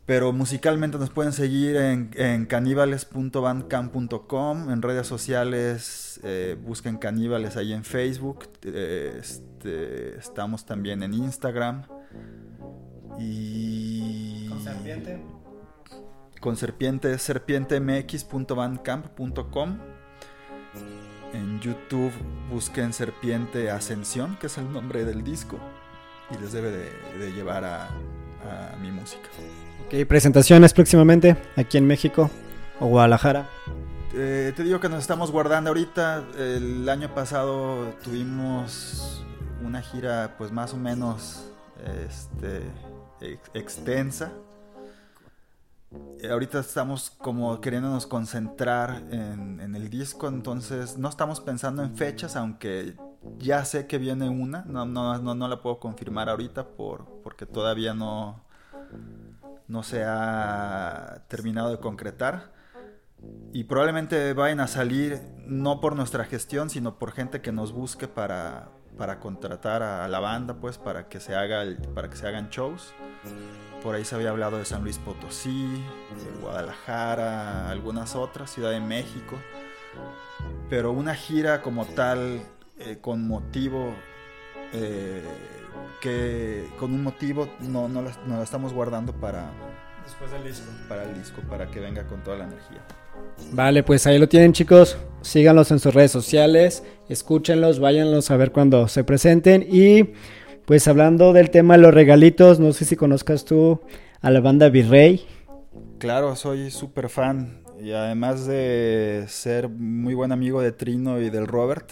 Pero musicalmente nos pueden seguir en, en canibales.bandcamp.com, en redes sociales eh, busquen caníbales ahí en Facebook, eh, este, estamos también en Instagram y... ¿Con serpiente? Con serpiente, serpientemx.bandcamp.com en YouTube busquen Serpiente Ascensión, que es el nombre del disco, y les debe de, de llevar a, a, mi música. Ok, presentaciones próximamente aquí en México o Guadalajara. Eh, te digo que nos estamos guardando ahorita. El año pasado tuvimos una gira, pues más o menos este, ex extensa ahorita estamos como queriéndonos concentrar en, el disco, entonces no estamos pensando en fechas, aunque ya sé que viene una, no, no, no, no la puedo confirmar ahorita por, porque todavía no, no se ha terminado de concretar. Y probablemente vayan a salir no por nuestra gestión, sino por gente que nos busque para, para contratar a la banda, pues, para que se haga para que se hagan shows. Por ahí se había hablado de San Luis Potosí, de Guadalajara, algunas otras, Ciudad de México. Pero una gira como tal, eh, con motivo, eh, que con un motivo no, no, la, no la estamos guardando para, Después del disco. Para el disco, para que venga con toda la energía. Vale, pues ahí lo tienen chicos. Síganlos en sus redes sociales, escúchenlos, váyanlos a ver cuando se presenten. Y pues hablando del tema de los regalitos, no sé si conozcas tú a la banda Virrey. Claro, soy súper fan. Y además de ser muy buen amigo de Trino y del Robert,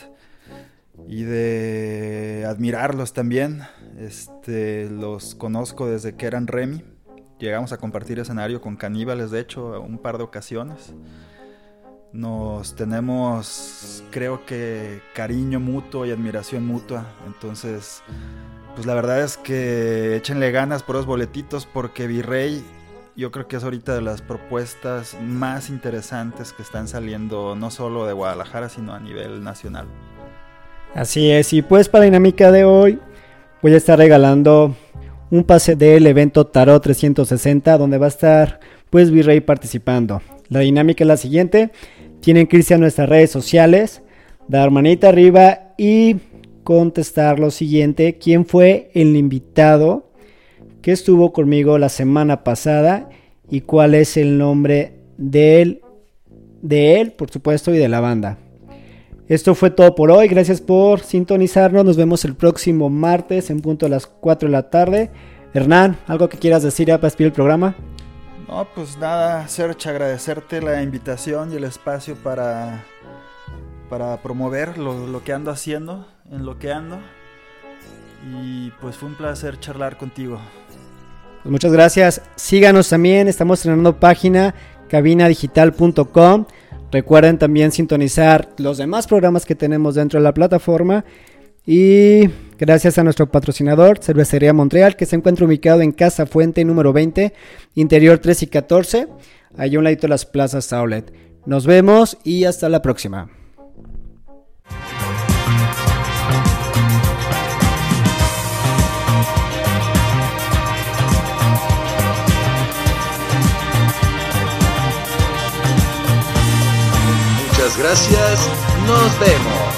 y de admirarlos también, este, los conozco desde que eran Remy llegamos a compartir escenario con caníbales, de hecho, un par de ocasiones. Nos tenemos, creo que, cariño mutuo y admiración mutua. Entonces, pues la verdad es que échenle ganas por los boletitos porque Virrey yo creo que es ahorita de las propuestas más interesantes que están saliendo no solo de Guadalajara, sino a nivel nacional. Así es, y pues para la dinámica de hoy voy a estar regalando un pase del evento Tarot 360 donde va a estar pues Virrey participando. La dinámica es la siguiente, tienen que irse a nuestras redes sociales, dar manita arriba y contestar lo siguiente, ¿quién fue el invitado que estuvo conmigo la semana pasada y cuál es el nombre de él, de él, por supuesto, y de la banda? Esto fue todo por hoy. Gracias por sintonizarnos. Nos vemos el próximo martes en punto a las 4 de la tarde. Hernán, ¿algo que quieras decir para despedir el programa? No, pues nada, Serge, agradecerte la invitación y el espacio para, para promover lo que ando haciendo, en lo que ando. Y pues fue un placer charlar contigo. Pues muchas gracias. Síganos también, estamos estrenando página cabinadigital.com. Recuerden también sintonizar los demás programas que tenemos dentro de la plataforma. Y gracias a nuestro patrocinador, Cervecería Montreal, que se encuentra ubicado en Casa Fuente número 20, interior 3 y 14, allá a un ladito de las plazas Outlet. Nos vemos y hasta la próxima. Gracias, nos vemos.